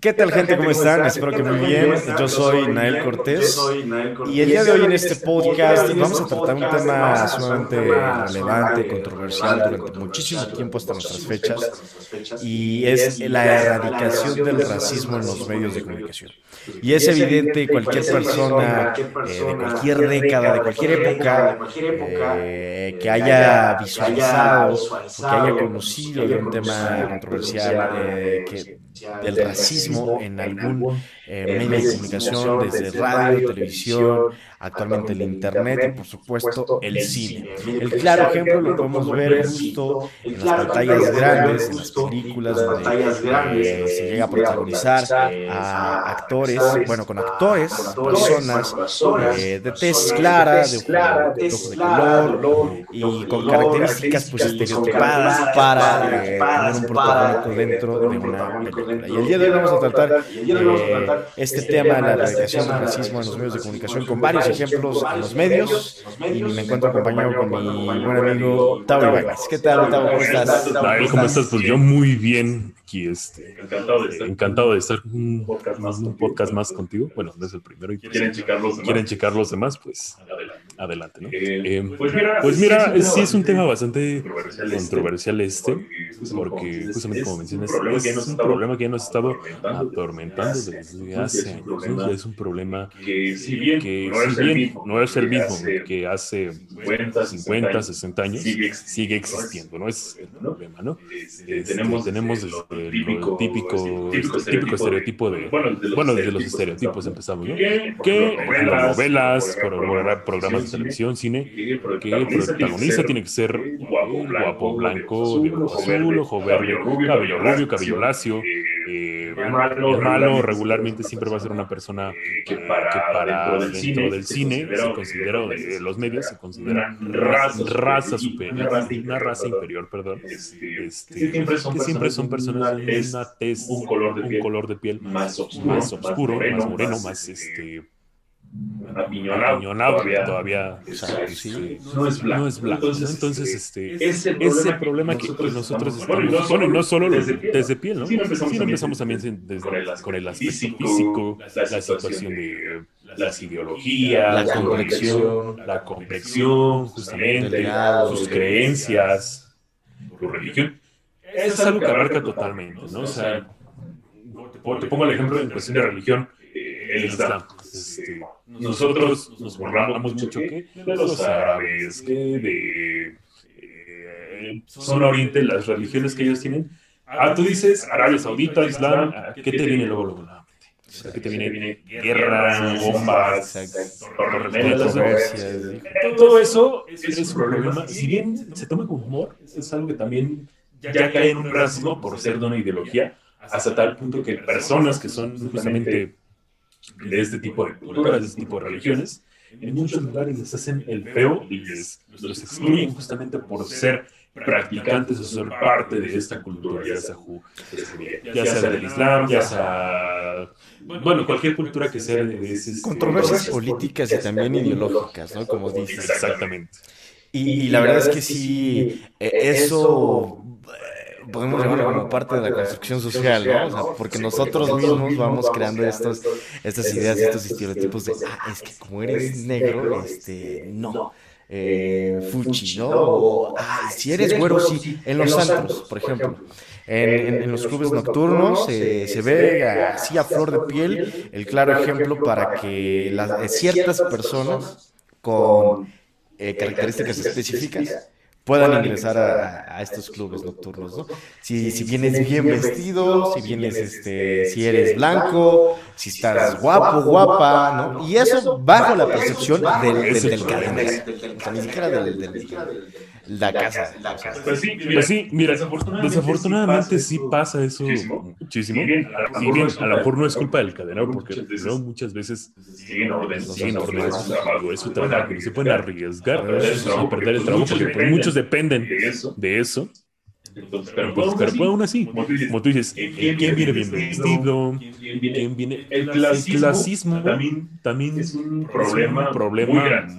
¿Qué tal gente? ¿Cómo están? Espero que muy bien. Yo soy Nael Cortés y el día de hoy en este podcast vamos a tratar un tema sumamente relevante, controversial durante muchísimo tiempo hasta nuestras fechas y es la erradicación del racismo en los medios de comunicación. Y es evidente cualquier persona eh, de cualquier década, de cualquier época eh, que haya visualizado o que haya conocido de un tema controversial eh, que del racismo en algún eh, medio de comunicación, desde radio, televisión, actualmente el Internet y por supuesto el cine. El claro ejemplo lo podemos ver justo en las pantallas grandes, en las películas donde eh, se llega a protagonizar a actores, bueno, con actores, personas eh, de tez clara, de ojo de color y con características pues estereotipadas para tener un protagónico dentro de una película. Y el día de hoy vamos a tratar este tema de la erradicación del racismo en los medios de comunicación con varios ejemplos en los medios y me encuentro acompañado con mi buen amigo Tavo Ibáñez. ¿Qué tal, Tavo? ¿Cómo estás? ¿cómo estás? Pues yo muy bien aquí, este, encantado de estar, encantado de estar un, podcast más, un podcast más contigo. Bueno, no es el primero. Y quieren checar los demás, quieren checar los demás pues adelante, ¿no? Eh, eh, pues mira, pues mira sí es un tema bastante controversial este, porque justamente como mencionas, es un problema que ya nos ha estado atormentando desde hace años. Es un problema que si bien, no es el mismo que hace 50, 60 años, sigue existiendo, ¿no? Es el problema, ¿no? Este, tenemos, tenemos el típico, típico, típico, estereotipo de, bueno, desde los estereotipos empezamos, ¿no? Que novelas, programas de televisión, cine, que el protagonista tiene que ser guapo, blanco, de ojo azul, ojo verde, cabello rubio, cabello lacio, eh, malo, malo regularmente siempre va a ser una persona que para, dentro del cine se considera, de los medios se considera raza, superior, una raza inferior, perdón, este, que siempre son personas de una tez, un color de piel, más oscuro, más moreno, más este apiñonado, todavía, todavía no es blanco. No es blanco. Entonces, Entonces este, ese problema, problema que, que, nosotros estamos... Bueno, no solo desde, desde piel, ¿no? Sí, empezamos, sí, empezamos también desde, con, el, con el aspecto físico, físico la, la, situación de las ideologías, la complexión, la complexión, justamente, sus creencias, tu religión. Es algo que abarca totalmente, ¿no? O sea, te pongo el ejemplo en cuestión de religión, el Islam. Este, nosotros nos borramos mucho que de los árabes, que de eh, zona oriente, las religiones que ellos tienen. Ah, tú dices Arabia Saudita, Islam, ¿qué te viene luego? luego la mente? ¿Qué te viene? viene guerra, bombas, todo eso es un problema. Si bien se toma con humor, es algo que también ya cae en un racismo por ser de una ideología, hasta tal punto que personas que son justamente de este tipo de culturas, de este tipo de religiones, en muchos lugares les hacen el feo y les, los excluyen justamente por ser practicantes o ser parte de esta cultura, ya sea, ya sea del Islam, ya sea, bueno, cualquier cultura que sea de ese... Controversias políticas y también ideológicas, ¿no? Como dices. Exactamente. Y, la verdad es que sí, eh, eso podemos llamarlo como parte de la construcción social, ¿no? O sea, porque nosotros mismos vamos creando estos, estas ideas, estos estereotipos de, ah, es que como eres negro, este, no. Eh, fuchi, ¿no? O, ah, si eres güero, sí. En los santos, por ejemplo. En, en, los clubes nocturnos eh, se ve así a flor de piel el claro ejemplo para que las, ciertas personas con eh, características específicas puedan ingresar a, estos clubes nocturnos, ¿no? Si, si vienes bien vestido, si vienes, este, si eres blanco, si estás guapo, guapa, ¿no? Y eso bajo la percepción del, del, del cadena, o sea, ni siquiera del, del la casa. Pues sí, mira, pues sí, mira desafortunadamente, sí pasa eso muchísimo. Y bien, a lo mejor no es culpa del cadenero, porque no, muchas veces siguen órdenes, siguen órdenes su trabajo, se pueden arriesgar a perder el trabajo, porque muchos dependen de eso. Entonces, pero, pues, pero aún así, como tú dices, ¿quién, viene bien vestido? ¿Quién viene? El clasismo, también, también, es un problema,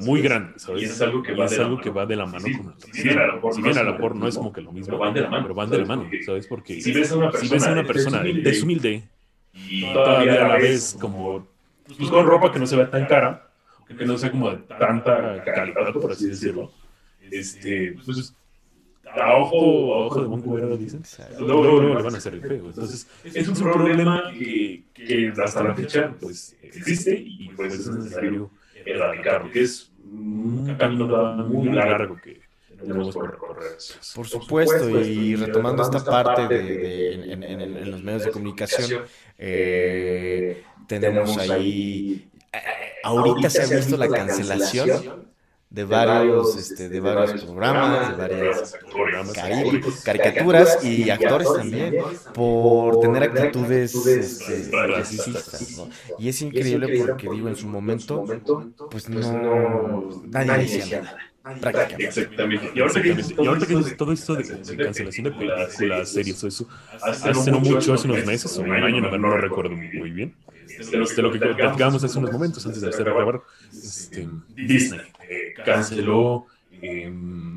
muy, grande, ¿sabes? Y es algo que va, de, algo la que va de la mano con el Si bien a lo mejor no es como que lo mismo, pero van de la mano, ¿sabes? Porque si ves a una persona, si ves a una persona deshumilde, y todavía a la vez como pues, con ropa que no se vea tan cara, que no sea como de tanta calidad, por así decirlo. Este, pues, a ojo, a ojo de buen cubero, dicen. Luego, luego, le van a hacer el feo. Entonces, es un problema que, que hasta la fecha pues, existe y pues es necesario erradicarlo, que es un camino muy largo que tenemos por recorrer. Por supuesto, y retomando esta parte de, en, en, en, los medios de comunicación, eh, tenemos ahí, ahorita se ha visto la cancelación de varios, este, de varios programas, de varias caricaturas y actores también, por tener actitudes este, racistas. Y es increíble porque, digo, en su momento, pues no, nadie decía nada. Exactamente. Y ahorita que, y ahorita que todo esto de, cancelación de películas, series, eso, hace no mucho, hace unos meses o un año, no, lo recuerdo muy bien. Este, lo que platicábamos hace unos momentos antes de hacer grabar, este, Disney eh, canceló eh,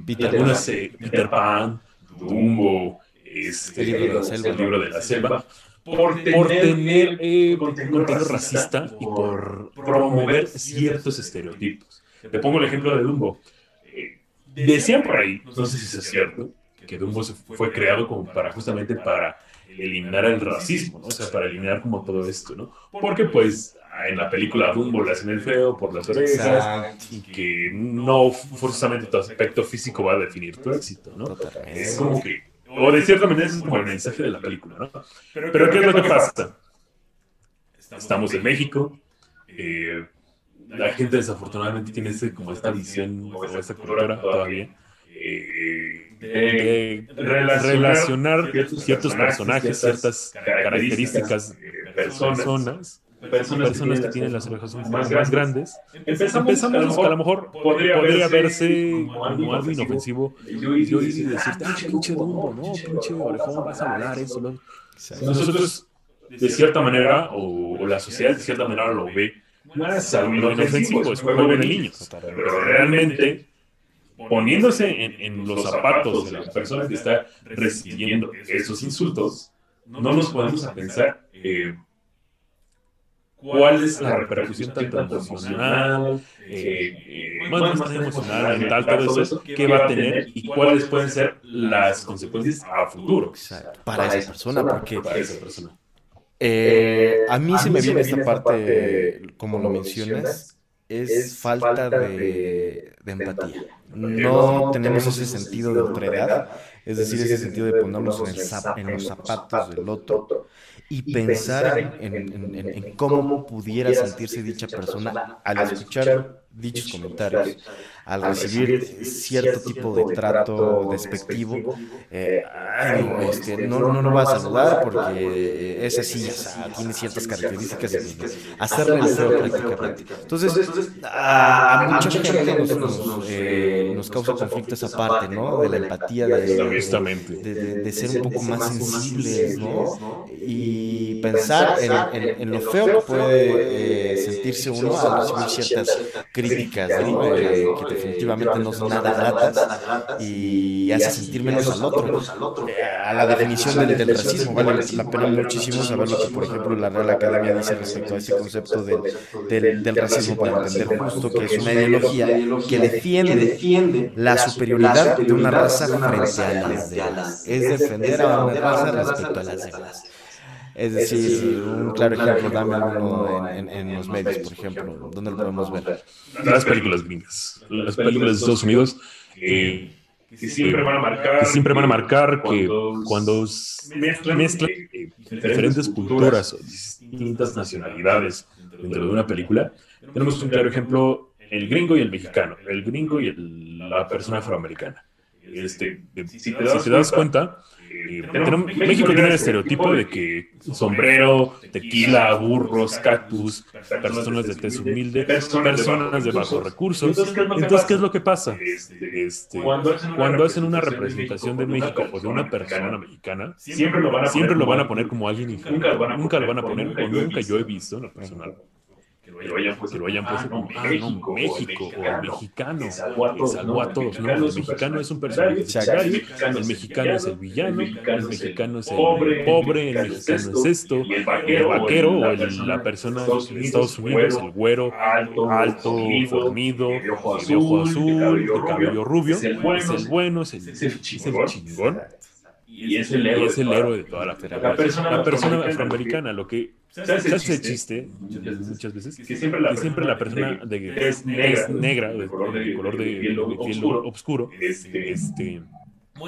Peter, algunas, eh, Peter Pan, Dumbo, este, el libro de la selva, libro de la selva por tener, por tener eh, contenido racista y por promover ciertos estereotipos. Te pongo el ejemplo de Dumbo. Decían por ahí, no sé si es cierto, que Dumbo fue creado como para justamente para eliminar el racismo, ¿no? O sea, para eliminar como todo esto, ¿no? Porque pues en la película Dumbo le hacen el feo por las orejas y que no forzosamente tu aspecto físico va a definir tu éxito, ¿no? Es como que, o de cierta manera es como el mensaje de la película, ¿no? Pero ¿qué es lo que pasa? Estamos en México, eh, la gente desafortunadamente tiene ese, como esta visión o esta cultura todavía eh, de, relacionar, ciertos, personajes, ciertas características de personas, personas, que tienen las orejas poco más grandes. Empezamos, a, lo mejor podría, verse como algo inofensivo. Y yo y decirte, ah, pinche Dumbo, no, pinche orejón, vas a volar eso. Nosotros, de cierta manera, o, la sociedad de cierta manera lo ve es algo inofensivo, es un juego de niños. Pero realmente, poniéndose en, los zapatos de la persona que está recibiendo esos insultos, no nos podemos pensar eh, cuál es la repercusión tanto emocional, eh, eh, más, más emocional, mental, todo eso, que va a tener y cuáles pueden ser las consecuencias a futuro. Para, esa persona, porque para esa persona. Eh, a mí se me viene esta parte, como lo mencionas, es falta de, empatía. No tenemos ese sentido de otredad, es decir, ese sentido de ponernos en, los zapatos del otro y pensar en, cómo pudiera sentirse dicha persona al escuchar dichos comentarios al recibir cierto tipo de trato despectivo, eh, este, no, no, no va a saludar porque es así, tiene ciertas características de hacerle el feo prácticamente. Entonces, a, mucha gente nos, eh, nos, causa conflicto esa parte, ¿no? De la empatía, de, de, ser un poco más sensibles, ¿no? Y pensar en, en, lo feo que puede eh, sentirse uno al recibir ciertas críticas, ¿no? Definitivamente no son nada gratas y hace sentir menos al otro. Eh, a la definición del, racismo, vale la pena muchísimo saber lo que, por ejemplo, la Real Academia dice respecto a ese concepto del, del, racismo para entender justo que es una ideología que defiende la superioridad de una raza frente a las demás. Es defender a una raza respecto a las demás. Es decir, un claro ejemplo, dame uno en, en, los medios, por ejemplo, ¿dónde lo podemos ver? Las películas gringas, las películas de Estados Unidos, que siempre van a marcar que, siempre van a marcar que cuando mezclan, eh, diferentes culturas o distintas nacionalidades dentro de una película, tenemos un claro ejemplo, el gringo y el mexicano, el gringo y la persona afroamericana. Este, si te das cuenta México tiene el estereotipo de que sombrero, tequila, burros, cactus, personas de tez humilde, personas de bajos recursos. Entonces, ¿qué es lo que pasa? Este, este cuando hacen una representación de México o de una persona mexicana, siempre lo van a poner como alguien nunca lo van a poner, o nunca yo he visto una persona que lo hayan puesto, como, ah, no, México, o el mexicano, salvó a todos, no, el mexicano es un personaje. secundario, el mexicano es el villano, el mexicano es el pobre, el mexicano es esto, el vaquero o la persona de Estados Unidos, el güero, alto, fornido, de ojo azul, de cabello rubio, es el bueno, es el chingón y es el héroe, es el héroe de toda la, la persona, la persona afroamericana, lo que se hace chiste muchas veces, que siempre la, siempre la persona de es negra, de color de, piel oscuro, este, este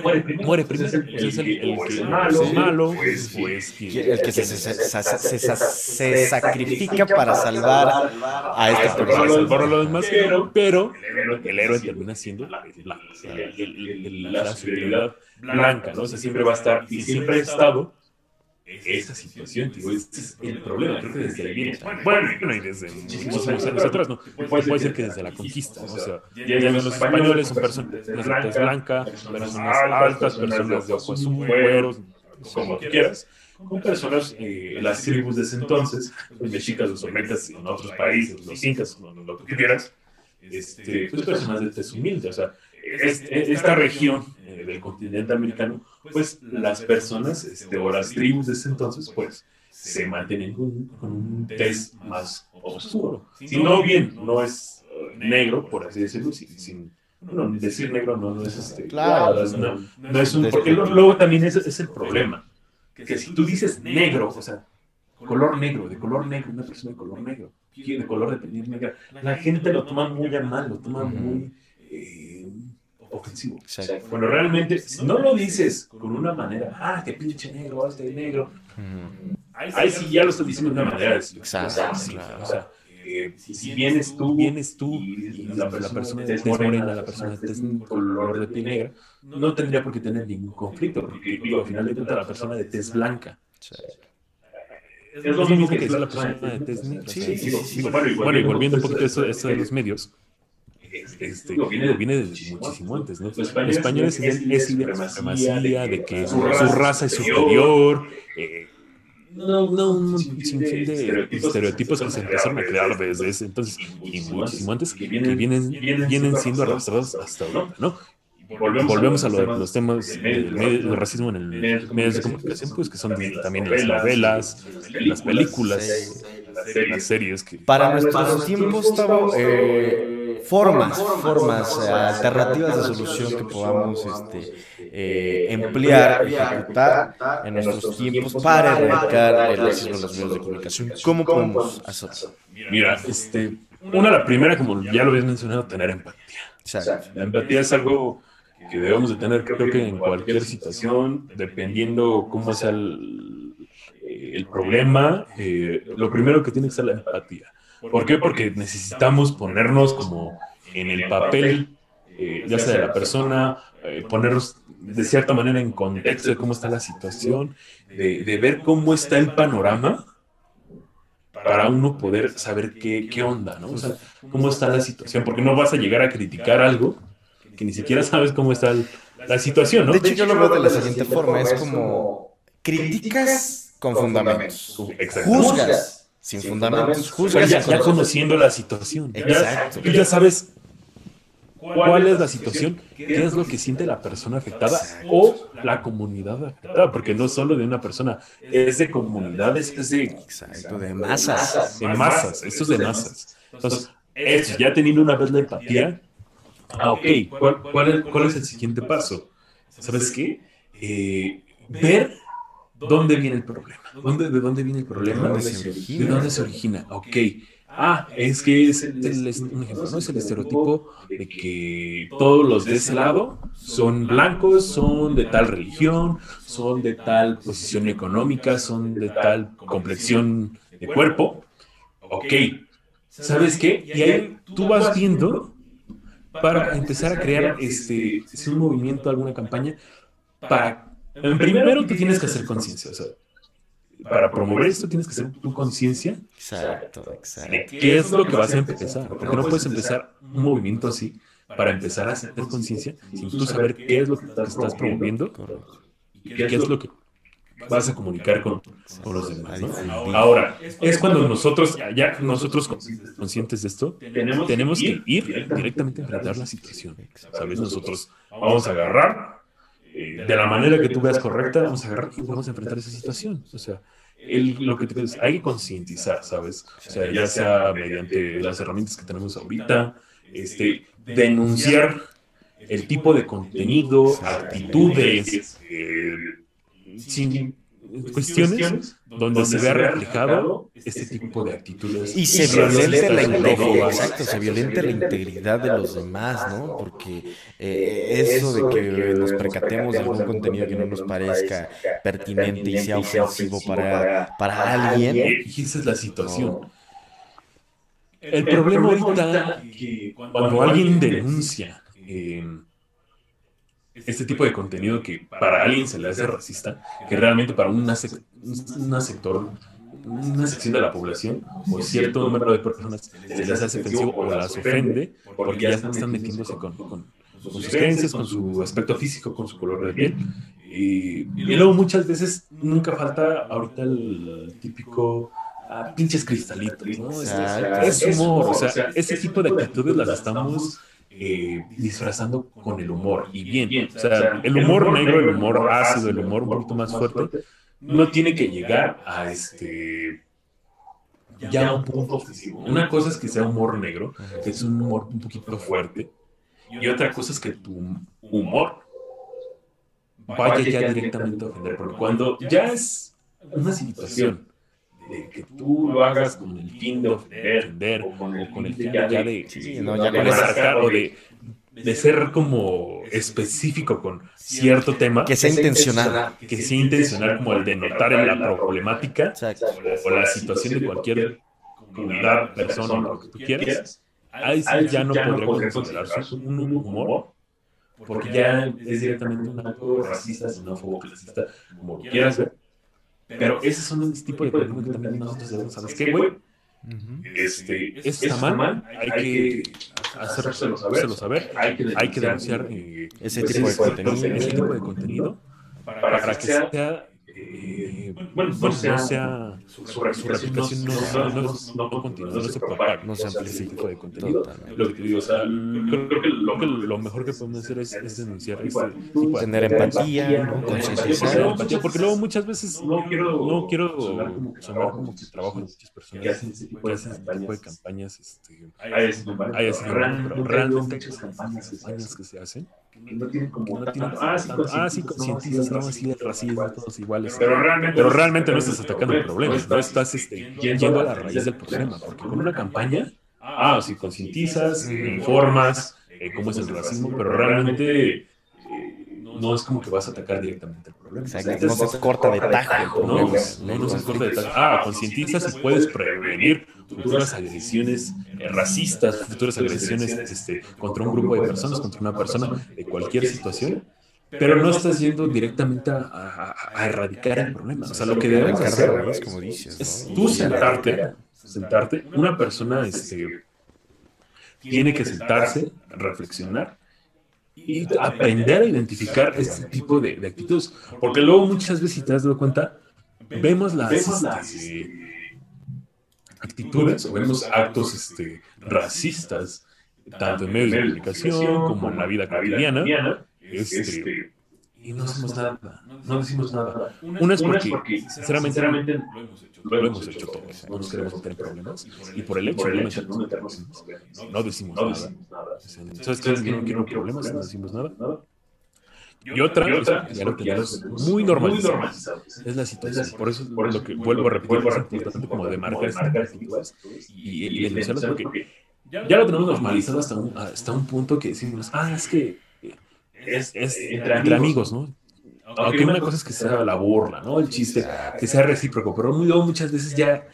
muere primero. Muere primero. es el, el que es malo, malo el que se, sacrifica para salvar a esta persona. Salvar a los demás, pero el héroe termina siendo la, la, la, superioridad blanca, ¿no? O sea, siempre va a estar y siempre ha estado esta situación, tío, este es el problema, creo que desde ahí viene. Bueno, y desde muchísimos años atrás, ¿no? Puede ser que desde la conquista, ¿no? O sea, ya los españoles son personas de tez blanca, personas altas, personas de ojos güeros, como tú quieras, con personas, eh, las tribus de ese entonces, los mexicas, los olmecas en otros países, los incas, lo que quieras, este, pues personas de tez humilde, o sea, esta región eh, del continente americano, pues las personas este, o las tribus de ese entonces, pues se mantienen con, un test más oscuro. Si no bien no es uh, negro, por así decirlo, sin, no, decir negro no, no es este, claro, no, es un, porque luego también es, es el problema, que si tú dices negro, o sea, color negro, de color negro, una persona de color negro, de color de piel negra, la gente lo toma muy a mal, lo toma muy... Eh, ofensivo. Bueno, realmente, si no lo dices con una manera, ah, qué pinche negro, este negro, ahí sí ya lo estás diciendo de una manera. Exacto, O sea, eh, si vienes tú, vienes tú y, la, persona es morena, la persona es color de piel negra, no tendría por qué tener ningún conflicto, porque digo, al final de cuentas la persona de tez blanca. Es lo mismo que, la persona de tez negra. Sí, sí, sí, bueno, y volviendo un poquito a eso, eso de los medios, este, viene, viene desde muchísimo antes, ¿no? Los españoles tienen esa supremacía de que su raza es superior, eh, no, no, un sinfín de estereotipos que se empezaron a crear desde ese entonces y muchísimo antes que vienen, vienen siendo arrastrados hasta ahora, ¿no? Volvemos, a lo de los temas del, racismo en el medios de comunicación, pues que son también las novelas, las películas, las series. Que... Para nuestros tiempos, estaba formas, formas eh, alternativas de solución que podamos este, eh, emplear, ejecutar en nuestros tiempos para erradicar el racismo en los medios de comunicación. ¿Cómo podemos hacerlo? Mira, este, una, la primera, como ya lo habías mencionado, tener empatía. La empatía es algo que debemos de tener, creo que en cualquier situación, dependiendo cómo sea el, el problema, eh, lo primero que tiene que ser la empatía. ¿Por qué? Porque necesitamos ponernos como en el papel, eh, ya sea de la persona, eh, ponernos de cierta manera en contexto de cómo está la situación, de, ver cómo está el panorama para uno poder saber qué, qué onda, ¿no? O sea, cómo está la situación, porque no vas a llegar a criticar algo que ni siquiera sabes cómo está la situación, ¿no? De hecho, yo lo veo de la siguiente forma, es como críticas con fundamentos, juzgas sin fundamentos. Juzgas ya, conociendo la situación. Exacto. Ya, ya sabes cuál es la situación, qué es lo que siente la persona afectada o la comunidad afectada, porque no solo de una persona, es de comunidades, es de, Exacto, de masas. De masas, esto es de masas. Entonces, ya teniendo una vez la empatía, ah, ok, ¿cuál, cuál, es, el siguiente paso? ¿Sabes qué? Eh, ver dónde viene el problema. ¿Dónde, ¿De dónde viene el problema? ¿De dónde se origina? ¿De dónde se origina? Ok. Ah, es que es el, un ejemplo, ¿no? Es el estereotipo de que todos los de ese lado son blancos, son de tal religión, son de tal posición económica, son de tal complexión de cuerpo. Ok, ¿sabes qué? Y ahí tú vas viendo para empezar a crear este, un movimiento, alguna campaña, para... Primero tú tienes que hacer conciencia, o sea, para promover esto tienes que hacer tu conciencia. Exacto, exacto. qué es lo que vas a empezar. Porque no puedes empezar un movimiento así para empezar a hacer conciencia sin tú saber qué es lo que estás promoviendo y qué es lo que vas a comunicar con, con los demás. ¿no? Ahora, es cuando nosotros, ya nosotros conscientes de esto, tenemos que ir directamente a enfrentar la situación. ¿Sabes? Nosotros vamos a agarrar, eh, de la manera que tú veas correcta, vamos a agarrar y vamos a enfrentar esa situación. O sea, lo que te hay que concientizar, ¿sabes? O sea, ya sea mediante las herramientas que tenemos ahorita, este, denunciar el tipo de contenido, actitudes, eh, sin cuestiones donde se vea reflejado este tipo de actitudes. Y se violenta la integridad, exacto, se violenta la integridad de los demás, ¿no? Porque eh, eso de que nos percatemos de algún contenido que no nos parezca pertinente y sea ofensivo para, para alguien. Y esa es la situación. El problema ahorita que cuando alguien denuncia eh, este tipo de contenido que para alguien se le hace racista, que realmente para una, una sector, una sección de la población o cierto número de personas se les hace ofensivo o las ofende porque ya están metiéndose con, con, sus creencias, con su aspecto físico, con su color de piel. Y, y luego muchas veces nunca falta ahorita el típico ah, pinches cristalitos, ¿no? Es, es humor, o sea, ese tipo de actitudes las estamos eh, disfrazando con el humor. Y bien, o sea, el humor negro, el humor ácido, el humor un poquito más fuerte, no tiene que llegar a este ya un punto ofensivo. Una cosa es que sea humor negro, que es un humor un poquito fuerte, y otra cosa es que tu humor vaya ya directamente a ofender, porque cuando ya es una situación de que tú lo hagas con el fin de ofender, o con el, fin ya de, de, ser como específico con cierto tema. Que sea intencional. Que sea intencional como el de notar en la problemática o la situación de cualquier comunidad, persona, lo que tú quieras. Ahí sí ya no podría considerarse un humor porque ya es directamente un acto racista, xenófobo, clasista, como quieras ver pero ese son un tipo de problemas que también nosotros debemos saber. ¿Qué, güey? Este, eso está mal, hay que hacérselo saber, hay que, denunciar eh, ese, tipo de contenido, ese tipo de contenido para, que sea eh, bueno, no sea, su, su, replicación no, no, no, no, continúa, no se propaga, no se amplifica ese tipo de contenido. Lo que te digo, o sea, creo que lo, que lo mejor que podemos hacer es, es denunciar este tipo de tener empatía, ¿no? concientizar. empatía, porque luego muchas veces no quiero, no quiero sonar como que trabajo en muchas personas que hacen ese tipo de campañas, este, hay pero realmente hay campañas que se hacen no tienen como no tienen, ah, sí, ah, sí, concientizas, no, así de racismo, todos iguales. Pero realmente, pero realmente no estás atacando el problema, no estás este, yendo a la raíz del problema, porque con una campaña, ah, si concientizas, informas eh, cómo es el racismo, pero realmente eh, no es como que vas a atacar directamente el problema. Exacto, no se corta de tajo. No, no, no se corta de tajo. Ah, concientizas y puedes prevenir futuras agresiones eh, racistas, futuras agresiones este, contra un grupo de personas, contra una persona de cualquier situación, pero no estás yendo directamente a, erradicar el problema. O sea, lo que debes hacer como dices, es tú sentarte, sentarte, una persona este, tiene que sentarse, reflexionar y aprender a identificar este tipo de, actitudes. Porque luego muchas veces, si te has dado cuenta, vemos las, este, actitudes o vemos actos este, racistas, tanto en medios de comunicación como en la vida cotidiana, este, este, y no hacemos nada, no decimos nada. Una es porque, sinceramente, lo hemos hecho todos, no nos queremos meter en problemas, y por el hecho de no meternos no decimos nada. ¿Sabes qué? No quiero problemas, no decimos nada. Y otra, y otra ya lo tenemos muy normalizado. Es la situación. Por eso, por lo que vuelvo a repetir, es importante como de marcar estas y, y, denunciarlas porque ya lo tenemos normalizado hasta un, hasta un punto que decimos, ah, es que es, es entre, amigos, ¿no? Aunque una cosa es que sea la burla, ¿no? El chiste, que sea recíproco, pero muchas veces ya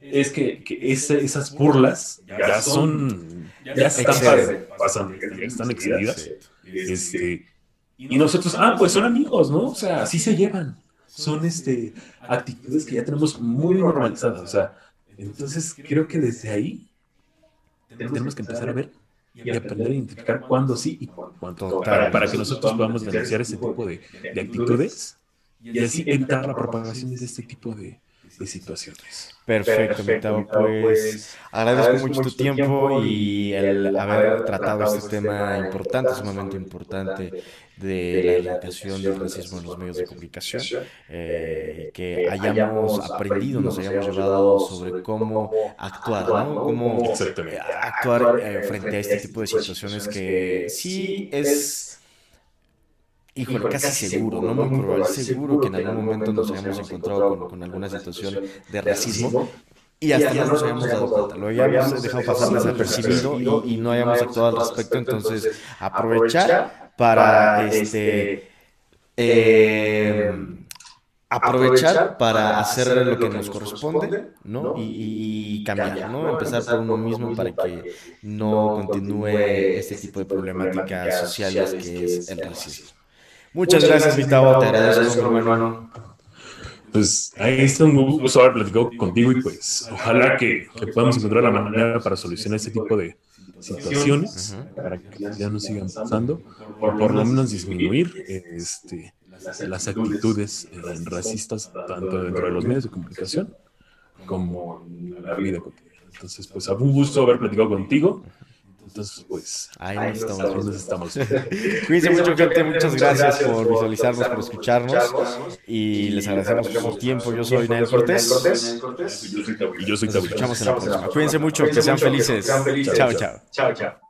es que, que esas burlas ya son, ya están pasando, ya están excedidas. Este, y nosotros, ah, pues son amigos, ¿no? O sea, así se llevan. Son este, actitudes que ya tenemos muy normalizadas. O sea, entonces creo que desde ahí tenemos que empezar a ver y aprender a identificar cuándo sí y cuándo para, para, que nosotros podamos denunciar ese tipo de, de actitudes y así evitar la propagación de este tipo de, de situaciones. Perfecto, Perfecto pues, pues agradezco, mucho tu tiempo y el haber tratado este, este tema importante, sumamente importante, de la erradicación del racismo en los medios de comunicación, eh, que hayamos aprendido, nos hayamos llevado sobre cómo actuar, ¿no? Cómo actuar eh, frente a este tipo de situaciones que sí es Híjole, casi seguro, no muy probable, seguro que en algún momento nos hayamos encontrado con, alguna situación de racismo y hasta no nos hayamos dado cuenta, lo hayamos dejado pasar desapercibido y, y no hayamos actuado al respecto, entonces aprovechar para este eh, aprovechar para hacer lo que nos corresponde, ¿no? Y, cambiar, ¿no? Empezar por uno mismo para que no continúe este tipo de problemáticas sociales que es el racismo. Muchas, gracias, Gustavo. Te agradezco, mi hermano. Pues ahí está un gusto haber platicado contigo y pues ojalá que, podamos encontrar la manera para solucionar este tipo de situaciones para que ya no sigan pasando o por lo menos disminuir este, las actitudes eh, racistas tanto dentro de los medios de comunicación como en la vida cotidiana. Entonces, pues un gusto haber platicado contigo. Entonces, pues, ahí estamos. Nos estamos. Cuídense mucho, gente. Muchas gracias por visualizarnos, por escucharnos. Y les agradecemos por su tiempo. Yo soy Nael Cortés. Y yo soy Tabu. Nos escuchamos en la próxima. Cuídense mucho, que sean felices. Chao, chao. Chao, chao.